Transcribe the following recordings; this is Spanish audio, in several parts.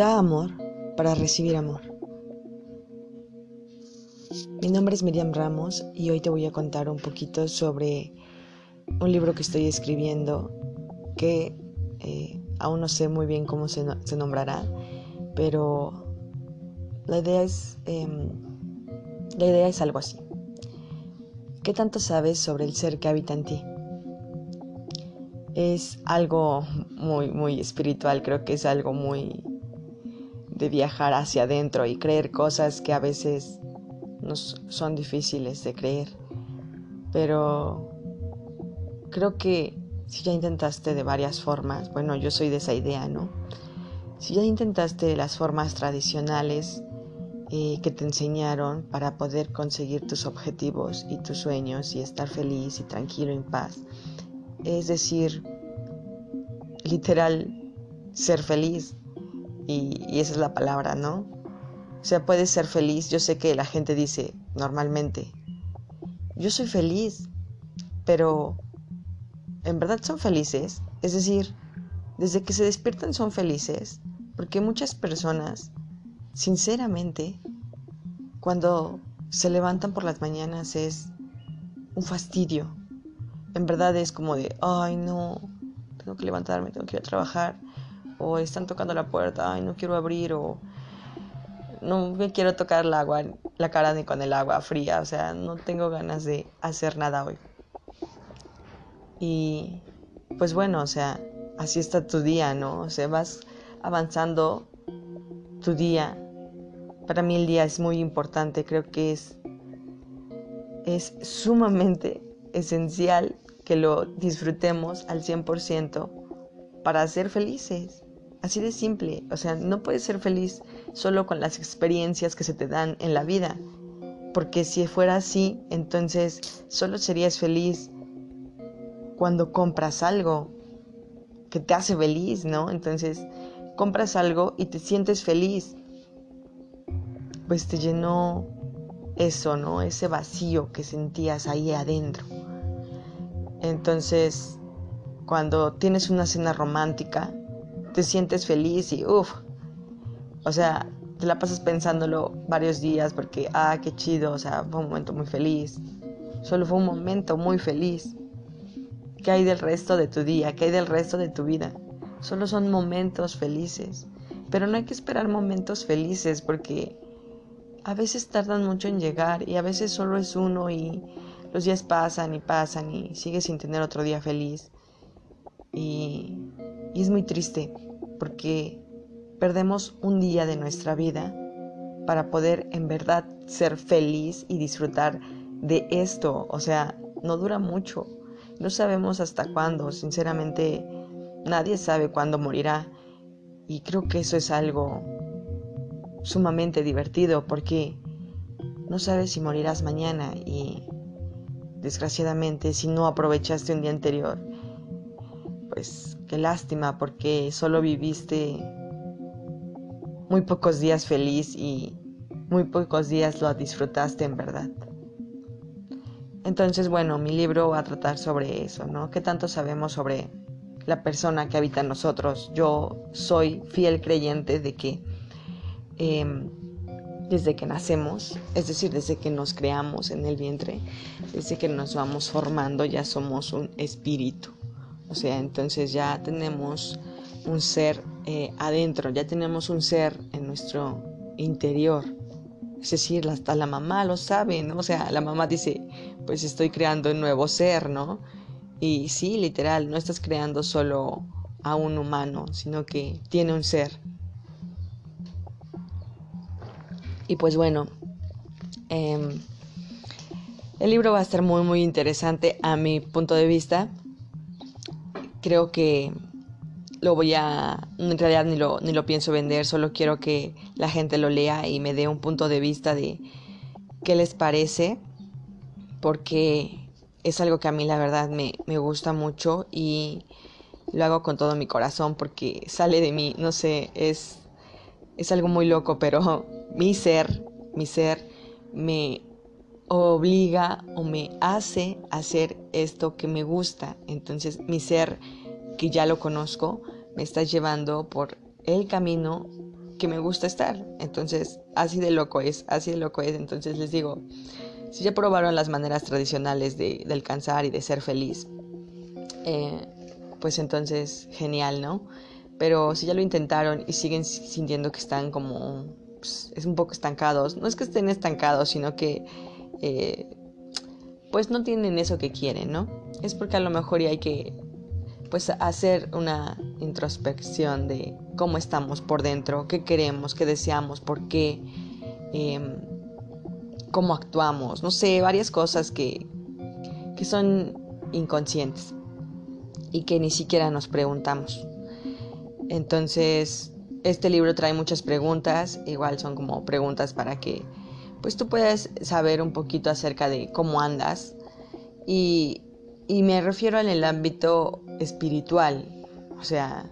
Da amor para recibir amor. Mi nombre es Miriam Ramos y hoy te voy a contar un poquito sobre un libro que estoy escribiendo que eh, aún no sé muy bien cómo se, nombrará, pero la idea es em, la idea es algo así. ¿Qué tanto sabes sobre el ser que habita en ti? Es algo muy muy espiritual, creo que es algo muy de viajar hacia adentro y creer cosas que a veces nos son difíciles de creer. Pero creo que si ya intentaste de varias formas, bueno, yo soy de esa idea, ¿no? Si ya intentaste las formas tradicionales eh, que te enseñaron para poder conseguir tus objetivos y tus sueños y estar feliz y tranquilo en paz, es decir, literal, ser feliz, y, esa es la palabra, ¿no? O sea, puedes ser feliz. Yo sé que la gente dice normalmente, yo soy feliz, pero ¿en verdad son felices? Es decir, desde que se despiertan son felices, porque muchas personas, sinceramente, cuando se levantan por las mañanas es un fastidio. En verdad es como de, ay no, tengo que levantarme, tengo que ir a trabajar o están tocando la puerta, ay, no quiero abrir, o no me quiero tocar el agua, la cara ni con el agua fría, o sea, no tengo ganas de hacer nada hoy. Y pues bueno, o sea, así está tu día, ¿no? O sea, vas avanzando tu día. Para mí el día es muy importante, creo que es, es sumamente esencial que lo disfrutemos al 100% para ser felices. Así de simple, o sea, no puedes ser feliz solo con las experiencias que se te dan en la vida, porque si fuera así, entonces solo serías feliz cuando compras algo que te hace feliz, ¿no? Entonces, compras algo y te sientes feliz, pues te llenó eso, ¿no? Ese vacío que sentías ahí adentro. Entonces, cuando tienes una cena romántica, te sientes feliz y uff, o sea, te la pasas pensándolo varios días porque, ah, qué chido, o sea, fue un momento muy feliz. Solo fue un momento muy feliz. ¿Qué hay del resto de tu día? ¿Qué hay del resto de tu vida? Solo son momentos felices. Pero no hay que esperar momentos felices porque a veces tardan mucho en llegar y a veces solo es uno y los días pasan y pasan y sigues sin tener otro día feliz. Y y es muy triste porque perdemos un día de nuestra vida para poder en verdad ser feliz y disfrutar de esto. O sea, no dura mucho. No sabemos hasta cuándo. Sinceramente, nadie sabe cuándo morirá. Y creo que eso es algo sumamente divertido porque no sabes si morirás mañana y desgraciadamente si no aprovechaste un día anterior pues qué lástima porque solo viviste muy pocos días feliz y muy pocos días lo disfrutaste en verdad. Entonces, bueno, mi libro va a tratar sobre eso, ¿no? ¿Qué tanto sabemos sobre la persona que habita en nosotros? Yo soy fiel creyente de que em, desde que nacemos, es decir, desde que nos creamos en el vientre, desde que nos vamos formando, ya somos un espíritu. O sea, entonces ya tenemos un ser eh, adentro, ya tenemos un ser en nuestro interior. Es decir, hasta la mamá lo sabe, ¿no? O sea, la mamá dice, pues estoy creando un nuevo ser, ¿no? Y sí, literal, no estás creando solo a un humano, sino que tiene un ser. Y pues bueno, em, el libro va a estar muy, muy interesante a mi punto de vista creo que lo voy a, en realidad ni lo, ni lo pienso vender, solo quiero que la gente lo lea y me dé un punto de vista de qué les parece, porque es algo que a mí la verdad me, me gusta mucho y lo hago con todo mi corazón porque sale de mí, no sé, es, es algo muy loco, pero mi ser, mi ser me obliga o me hace hacer esto que me gusta. Entonces mi ser, que ya lo conozco, me está llevando por el camino que me gusta estar. Entonces, así de loco es, así de loco es. Entonces les digo, si ya probaron las maneras tradicionales de, alcanzar y de ser feliz, eh, pues entonces genial, ¿no? Pero si ya lo intentaron y siguen sintiendo que están como, pues, es un poco estancados, no es que estén estancados, sino que eh, pues no tienen eso que quieren, ¿no? Es porque a lo mejor hay que pues hacer una introspección de cómo estamos por dentro, qué queremos, qué deseamos, por qué, em, cómo actuamos, no sé, varias cosas que, que son inconscientes y que ni siquiera nos preguntamos. Entonces, este libro trae muchas preguntas, igual son como preguntas para que pues tú puedas saber un poquito acerca de cómo andas y, y me refiero en el ámbito espiritual, o sea,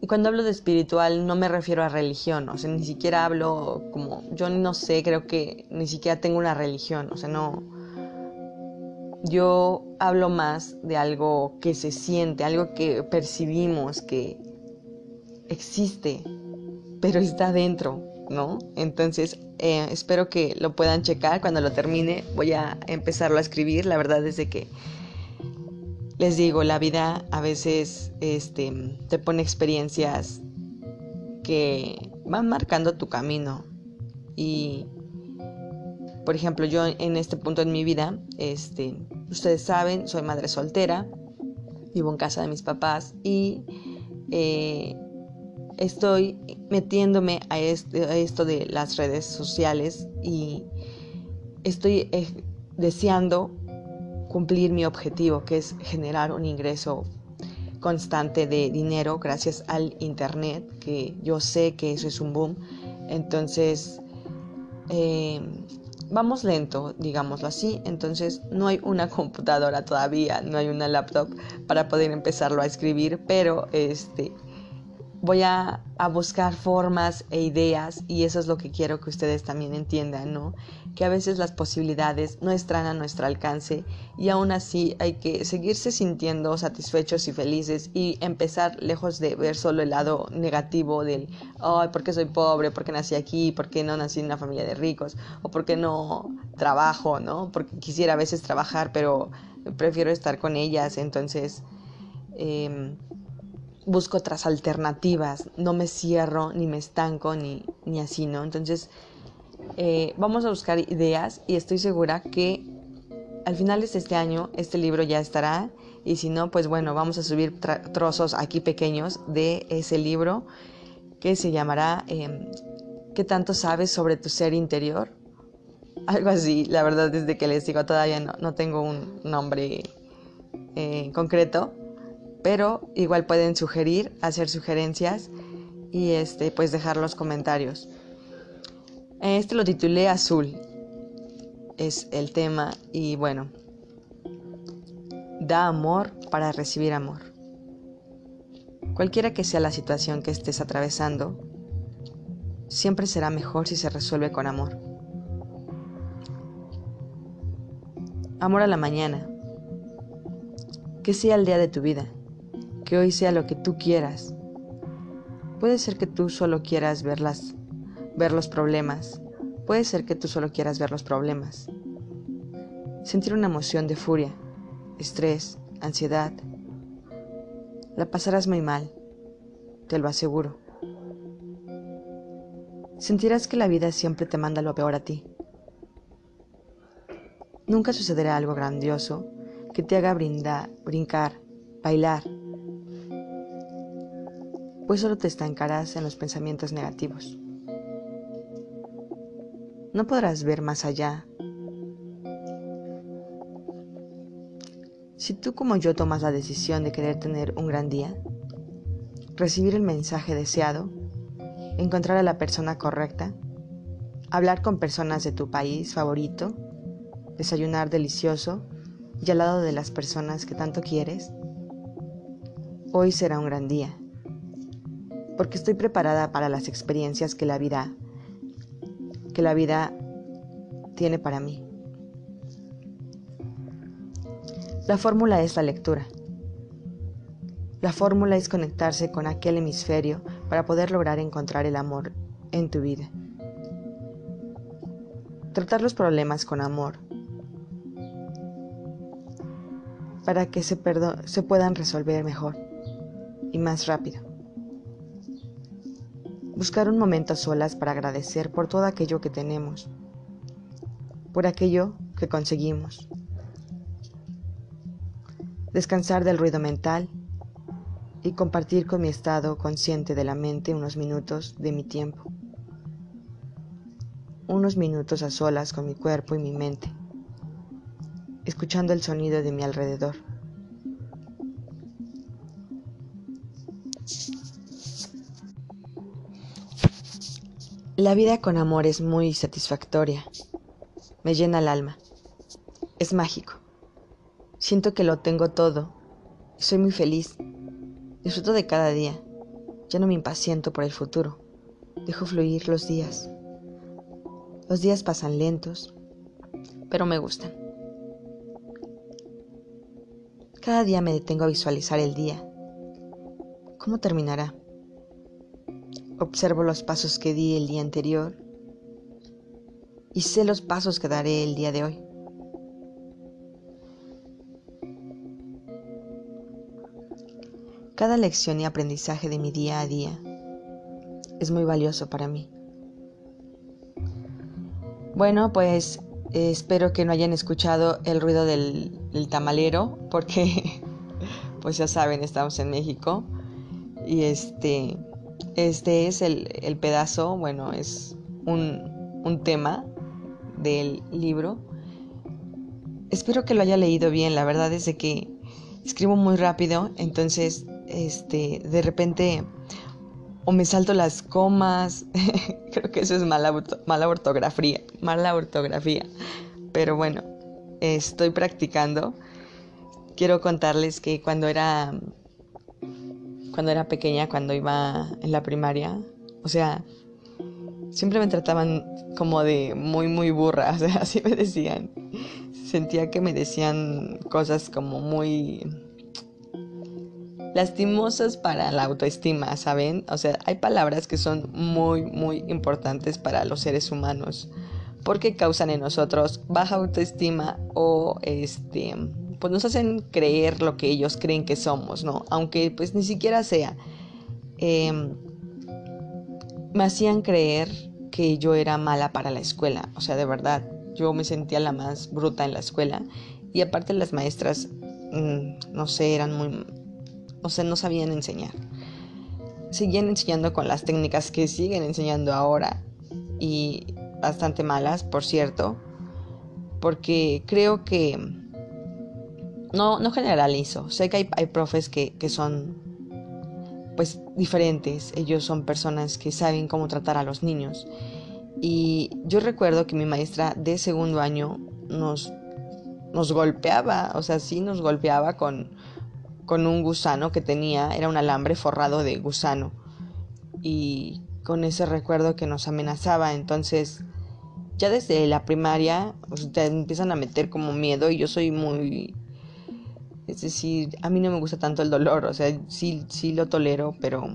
y cuando hablo de espiritual no me refiero a religión, o sea, ni siquiera hablo como, yo no sé, creo que ni siquiera tengo una religión, o sea, no, yo hablo más de algo que se siente, algo que percibimos, que existe, pero está dentro, ¿no? Entonces, eh, espero que lo puedan checar. Cuando lo termine, voy a empezarlo a escribir. La verdad es que les digo, la vida a veces este, te pone experiencias que van marcando tu camino. Y, por ejemplo, yo en este punto en mi vida, este, ustedes saben, soy madre soltera, vivo en casa de mis papás y eh, estoy metiéndome a, esto de las redes sociales y estoy eh, deseando cumplir mi objetivo, que es generar un ingreso constante de dinero gracias al internet, que yo sé que eso es un boom. Entonces, eh, vamos lento, digámoslo así. Entonces, no hay una computadora todavía, no hay una laptop para poder empezarlo a escribir, pero este voy a, buscar formas e ideas y eso es lo que quiero que ustedes también entiendan, ¿no? Que a veces las posibilidades no están a nuestro alcance y aún así hay que seguirse sintiendo satisfechos y felices y empezar lejos de ver solo el lado negativo del, ay, ¿por qué soy pobre? ¿Por qué nací aquí? ¿Por qué no nací en una familia de ricos? ¿O por qué no trabajo, ¿no? Porque quisiera a veces trabajar, pero prefiero estar con ellas, entonces... Eh, busco otras alternativas, no me cierro, ni me estanco, ni, ni así, ¿no? Entonces, eh, vamos a buscar ideas y estoy segura que al final de este año este libro ya estará y si no, pues bueno, vamos a subir trozos aquí pequeños de ese libro que se llamará em, ¿Qué tanto sabes sobre tu ser interior? Algo así, la verdad desde que les digo todavía no, no tengo un nombre eh, concreto, pero igual pueden sugerir, hacer sugerencias y este, pues dejar los comentarios. Este lo titulé Azul, es el tema y bueno, da amor para recibir amor. Cualquiera que sea la situación que estés atravesando, siempre será mejor si se resuelve con amor. Amor a la mañana. Que sea el día de tu vida que hoy sea lo que tú quieras. Puede ser que tú solo quieras verlas, ver los problemas. Puede ser que tú solo quieras ver los problemas. Sentir una emoción de furia, estrés, ansiedad. La pasarás muy mal, te lo aseguro. Sentirás que la vida siempre te manda lo peor a ti. Nunca sucederá algo grandioso que te haga brindar, brincar, bailar, pues solo te estancarás en los pensamientos negativos. No podrás ver más allá. Si tú como yo tomas la decisión de querer tener un gran día, recibir el mensaje deseado, encontrar a la persona correcta, hablar con personas de tu país favorito, desayunar delicioso y al lado de las personas que tanto quieres, hoy será un gran día porque estoy preparada para las experiencias que la vida que la vida tiene para mí. La fórmula es la lectura. La fórmula es conectarse con aquel hemisferio para poder lograr encontrar el amor en tu vida. Tratar los problemas con amor para que se, se puedan resolver mejor y más rápido. Buscar un momento a solas para agradecer por todo aquello que tenemos, por aquello que conseguimos. Descansar del ruido mental y compartir con mi estado consciente de la mente unos minutos de mi tiempo. Unos minutos a solas con mi cuerpo y mi mente, escuchando el sonido de mi alrededor. La vida con amor es muy satisfactoria. Me llena el alma. Es mágico. Siento que lo tengo todo. Soy muy feliz. Disfruto de cada día. Ya no me impaciento por el futuro. Dejo fluir los días. Los días pasan lentos, pero me gustan. Cada día me detengo a visualizar el día. ¿Cómo terminará? Observo los pasos que di el día anterior y sé los pasos que daré el día de hoy. Cada lección y aprendizaje de mi día a día es muy valioso para mí. Bueno, pues eh, espero que no hayan escuchado el ruido del, del tamalero porque pues ya saben, estamos en México y este este es el, pedazo, bueno, es un, tema del libro. Espero que lo haya leído bien, la verdad es de que escribo muy rápido, entonces este de repente o me salto las comas, creo que eso es mala, mala ortografía, mala ortografía. Pero bueno, estoy practicando. Quiero contarles que cuando era cuando era pequeña, cuando iba en la primaria. O sea, siempre me trataban como de muy, muy burra, o sea, así me decían. Sentía que me decían cosas como muy lastimosas para la autoestima, ¿saben? O sea, hay palabras que son muy, muy importantes para los seres humanos porque causan en nosotros baja autoestima o este pues nos hacen creer lo que ellos creen que somos, ¿no? Aunque pues ni siquiera sea. Em, me hacían creer que yo era mala para la escuela, o sea, de verdad, yo me sentía la más bruta en la escuela y aparte las maestras, mm, no sé, eran muy, o sea, no sabían enseñar. Seguían enseñando con las técnicas que siguen enseñando ahora y bastante malas, por cierto, porque creo que no, no generalizo. Sé que hay, hay profes que, que son pues diferentes. Ellos son personas que saben cómo tratar a los niños. Y yo recuerdo que mi maestra de segundo año nos, nos golpeaba, o sea, sí nos golpeaba con, con un gusano que tenía, era un alambre forrado de gusano. Y con ese recuerdo que nos amenazaba, entonces ya desde la primaria pues, te empiezan a meter como miedo y yo soy muy es decir, a mí no me gusta tanto el dolor, o sea, sí, sí lo tolero, pero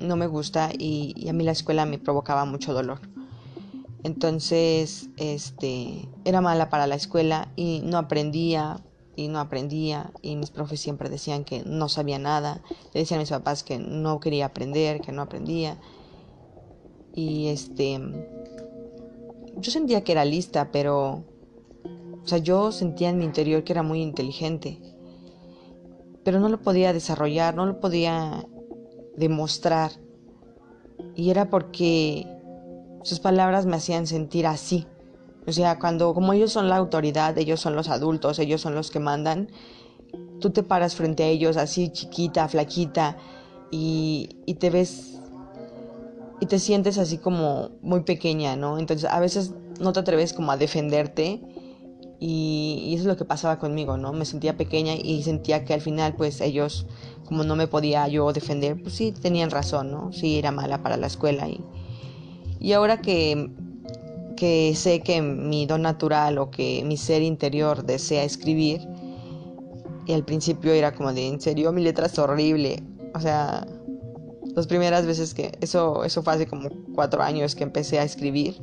no me gusta y, a mí la escuela me provocaba mucho dolor. Entonces, este, era mala para la escuela y no aprendía y no aprendía y mis profes siempre decían que no sabía nada, le decían a mis papás que no quería aprender, que no aprendía. Y este, yo sentía que era lista, pero, o sea, yo sentía en mi interior que era muy inteligente pero no lo podía desarrollar, no lo podía demostrar. Y era porque sus palabras me hacían sentir así. O sea, cuando como ellos son la autoridad, ellos son los adultos, ellos son los que mandan, tú te paras frente a ellos así chiquita, flaquita, y, y te ves y te sientes así como muy pequeña, ¿no? Entonces a veces no te atreves como a defenderte y, eso es lo que pasaba conmigo, ¿no? Me sentía pequeña y sentía que al final, pues ellos, como no me podía yo defender, pues sí, tenían razón, ¿no? Sí, era mala para la escuela. Y, y ahora que, que sé que mi don natural o que mi ser interior desea escribir, y al principio era como de, en serio, mi letra es horrible. O sea, las primeras veces que eso eso fue hace como cuatro años que empecé a escribir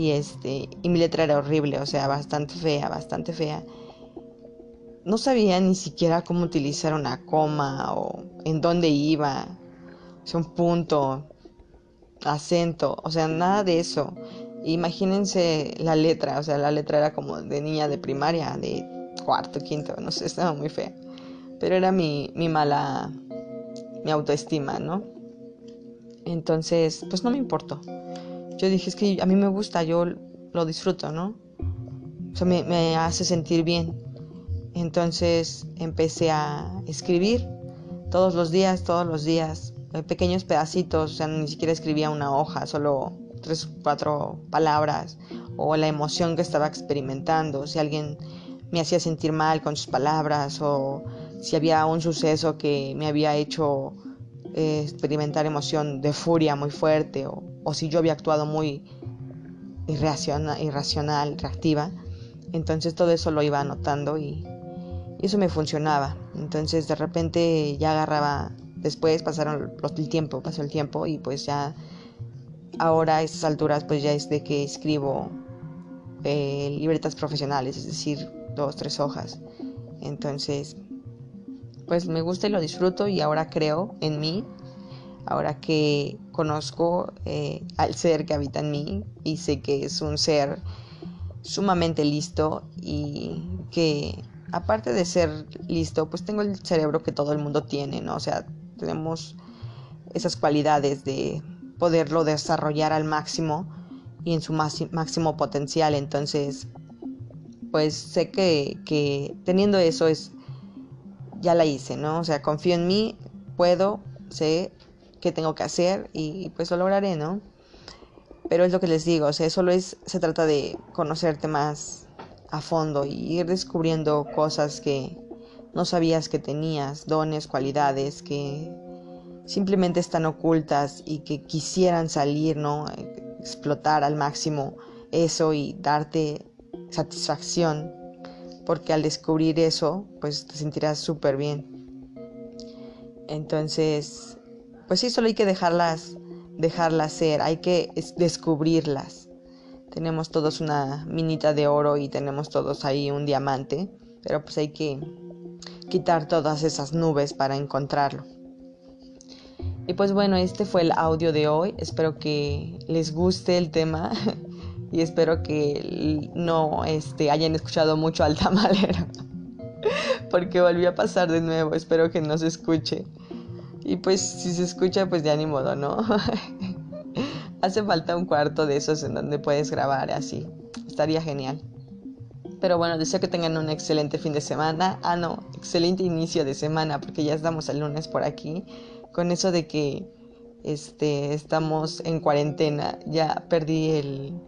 y este y mi letra era horrible o sea bastante fea bastante fea. No sabía ni siquiera cómo utilizar una coma o en dónde iba. O sea, un punto acento o sea nada de eso. Imagínense la letra o sea la letra era como de niña de primaria de cuarto quinto no sé estaba muy fea. Pero era mi, mi mala mi autoestima no entonces pues no me importó yo dije, es que a mí me gusta, yo lo disfruto, ¿no? O sea, me, hace sentir bien. Entonces empecé a escribir todos los días, todos los días, eh, pequeños pedacitos, o sea, ni siquiera escribía una hoja, solo tres, cuatro palabras, o la emoción que estaba experimentando, si alguien me hacía sentir mal con sus palabras, o si había un suceso que me había hecho eh, experimentar emoción de furia muy fuerte, o, o si yo había actuado muy irracional, irracional, reactiva. Entonces todo eso lo iba anotando y, eso me funcionaba. Entonces de repente ya agarraba, después pasaron el tiempo, pasó el tiempo y pues ya ahora a estas alturas pues ya es de que escribo eh, libretas profesionales, es decir, dos, tres hojas. Entonces, pues me gusta y lo disfruto y ahora creo en mí ahora que conozco eh, al ser que habita en mí y sé que es un ser sumamente listo y que aparte de ser listo, pues tengo el cerebro que todo el mundo tiene, ¿no? O sea, tenemos esas cualidades de poderlo desarrollar al máximo y en su máximo potencial. Entonces, pues sé que, que teniendo eso es, ya la hice, ¿no? O sea, confío en mí, puedo, sé qué tengo que hacer y pues lo lograré, ¿no? Pero es lo que les digo, o sea, solo es, se trata de conocerte más a fondo y ir descubriendo cosas que no sabías que tenías, dones, cualidades que simplemente están ocultas y que quisieran salir, ¿no? Explotar al máximo eso y darte satisfacción, porque al descubrir eso, pues te sentirás súper bien. Entonces, pues sí, solo hay que dejarlas, dejarlas ser, hay que descubrirlas. Tenemos todos una minita de oro y tenemos todos ahí un diamante, pero pues hay que quitar todas esas nubes para encontrarlo. Y pues bueno, este fue el audio de hoy. Espero que les guste el tema y espero que no este, hayan escuchado mucho al tamalero. Porque volvió a pasar de nuevo. Espero que no se escuche. Y pues si se escucha, pues ya ni modo, ¿no? Hace falta un cuarto de esos en donde puedes grabar así. Estaría genial. Pero bueno, deseo que tengan un excelente fin de semana. Ah, no, excelente inicio de semana, porque ya estamos el lunes por aquí. Con eso de que este estamos en cuarentena, ya perdí el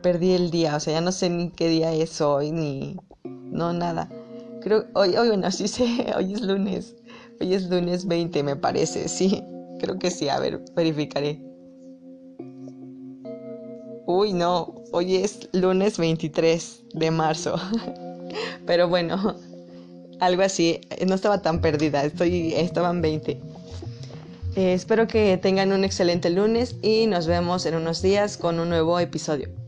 perdí el día, o sea, ya no sé ni qué día es hoy ni no nada. Creo hoy hoy bueno, sí sé, hoy es lunes. Hoy es lunes 20, me parece, sí. Creo que sí, a ver, verificaré. Uy, no, hoy es lunes 23 de marzo. Pero bueno, algo así, no estaba tan perdida, estoy, estaban 20. Eh, espero que tengan un excelente lunes y nos vemos en unos días con un nuevo episodio.